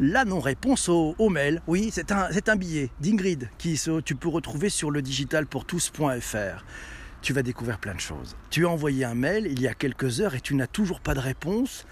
la non-réponse au, mail. Oui, c'est un, un, billet d'Ingrid qui tu peux retrouver sur le digitalpourtous.fr. Tu vas découvrir plein de choses. Tu as envoyé un mail il y a quelques heures et tu n'as toujours pas de réponse.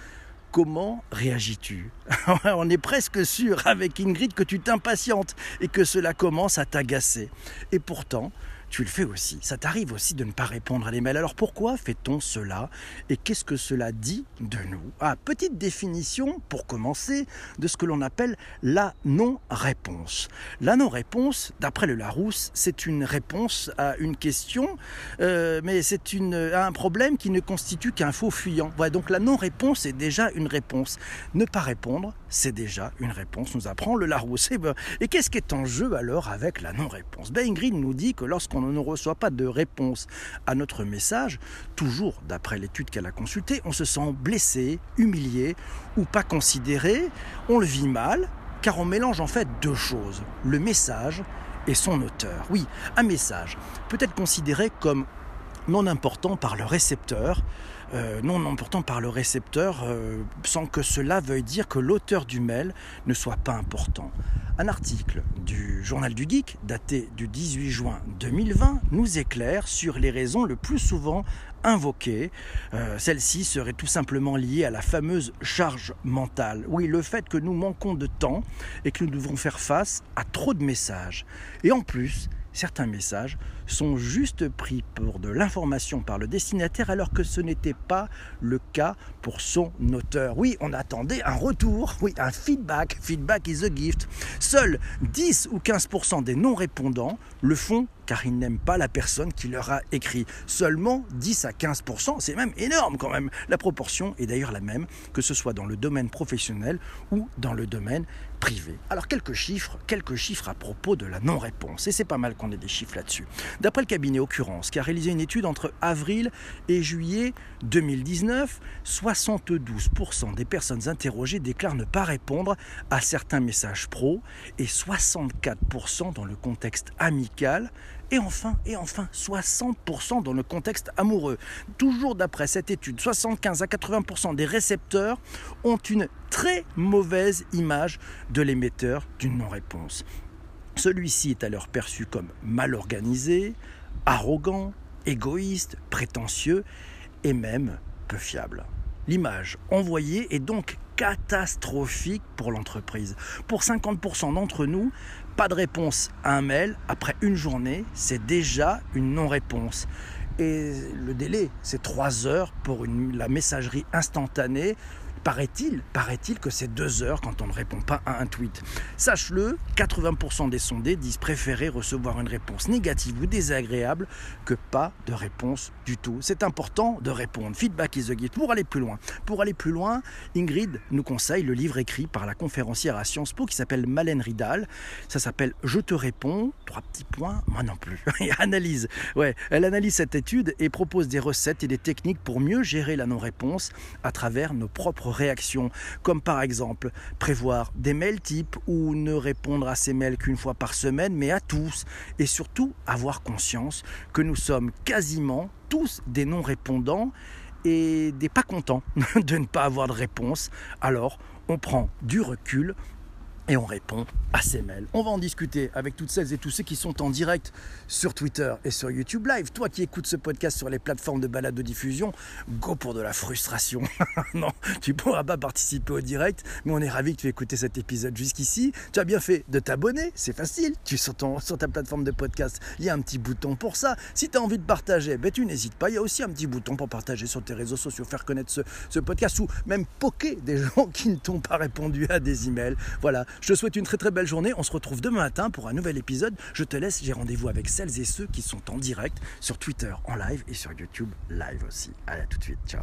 Comment réagis-tu On est presque sûr avec Ingrid que tu t'impatientes et que cela commence à t'agacer. Et pourtant, tu le fais aussi. Ça t'arrive aussi de ne pas répondre à les mails. Alors pourquoi fait-on cela Et qu'est-ce que cela dit de nous? Ah, petite définition, pour commencer, de ce que l'on appelle la non-réponse. La non-réponse, d'après le Larousse, c'est une réponse à une question, euh, mais c'est un problème qui ne constitue qu'un faux fuyant. Voilà, donc la non-réponse est déjà une réponse. Ne pas répondre, c'est déjà une réponse, nous apprend le Larousse. Et, ben, qu'est-ce qui est en jeu alors avec la non-réponse? Ben, Ingrid nous dit que lorsqu'on on ne reçoit pas de réponse à notre message, toujours d'après l'étude qu'elle a consultée, on se sent blessé, humilié ou pas considéré, on le vit mal, car on mélange en fait deux choses, le message et son auteur. Oui, un message peut être considéré comme non important par le récepteur, euh, non important par le récepteur, euh, sans que cela veuille dire que l'auteur du mail ne soit pas important. Un article du Journal du Geek, daté du 18 juin 2020, nous éclaire sur les raisons le plus souvent invoquées. Euh, Celle-ci serait tout simplement liée à la fameuse charge mentale. Oui, le fait que nous manquons de temps et que nous devons faire face à trop de messages. Et en plus, certains messages sont juste pris pour de l'information par le destinataire alors que ce n'était pas le cas pour son auteur. Oui, on attendait un retour, oui, un feedback. Feedback is a gift. Seuls 10 ou 15% des non-répondants le font car ils n'aiment pas la personne qui leur a écrit. Seulement 10 à 15%, c'est même énorme quand même. La proportion est d'ailleurs la même, que ce soit dans le domaine professionnel ou dans le domaine privé. Alors quelques chiffres, quelques chiffres à propos de la non-réponse. Et c'est pas mal qu'on ait des chiffres là-dessus. D'après le cabinet Occurrence, qui a réalisé une étude entre avril et juillet 2019, 72% des personnes interrogées déclarent ne pas répondre à certains messages pro et 64% dans le contexte amical et enfin, et enfin, 60% dans le contexte amoureux. Toujours d'après cette étude, 75 à 80% des récepteurs ont une très mauvaise image de l'émetteur d'une non-réponse. Celui-ci est alors perçu comme mal organisé, arrogant, égoïste, prétentieux et même peu fiable. L'image envoyée est donc catastrophique pour l'entreprise. Pour 50% d'entre nous, pas de réponse à un mail après une journée, c'est déjà une non-réponse. Et le délai, c'est 3 heures pour la messagerie instantanée paraît-il, paraît-il que c'est deux heures quand on ne répond pas à un tweet. Sache-le, 80% des sondés disent préférer recevoir une réponse négative ou désagréable que pas de réponse du tout. C'est important de répondre. Feedback is the gift. Pour aller plus loin, pour aller plus loin, Ingrid nous conseille le livre écrit par la conférencière à Sciences Po qui s'appelle Malène Ridal. Ça s'appelle Je te réponds. Trois petits points, moi non plus. analyse. Ouais, elle analyse cette étude et propose des recettes et des techniques pour mieux gérer la non-réponse à travers nos propres réactions, comme par exemple prévoir des mails types ou ne répondre à ces mails qu'une fois par semaine, mais à tous, et surtout avoir conscience que nous sommes quasiment tous des non-répondants et des pas contents de ne pas avoir de réponse. Alors, on prend du recul et on répond à ces mails. On va en discuter avec toutes celles et tous ceux qui sont en direct sur Twitter et sur YouTube Live. Toi qui écoutes ce podcast sur les plateformes de balade de diffusion, go pour de la frustration. non, tu pourras pas participer au direct, mais on est ravi que tu aies écouté cet épisode jusqu'ici. Tu as bien fait de t'abonner, c'est facile. Tu sur, ton, sur ta plateforme de podcast, il y a un petit bouton pour ça. Si tu as envie de partager, ben, tu n'hésites pas. Il y a aussi un petit bouton pour partager sur tes réseaux sociaux, faire connaître ce, ce podcast ou même poker des gens qui ne t'ont pas répondu à des emails. Voilà, je te souhaite une très très belle journée. On se retrouve demain matin pour un nouvel épisode. Je te laisse, j'ai rendez-vous avec celles et ceux qui sont en direct sur Twitter en live et sur YouTube live aussi. Allez, à tout de suite. Ciao.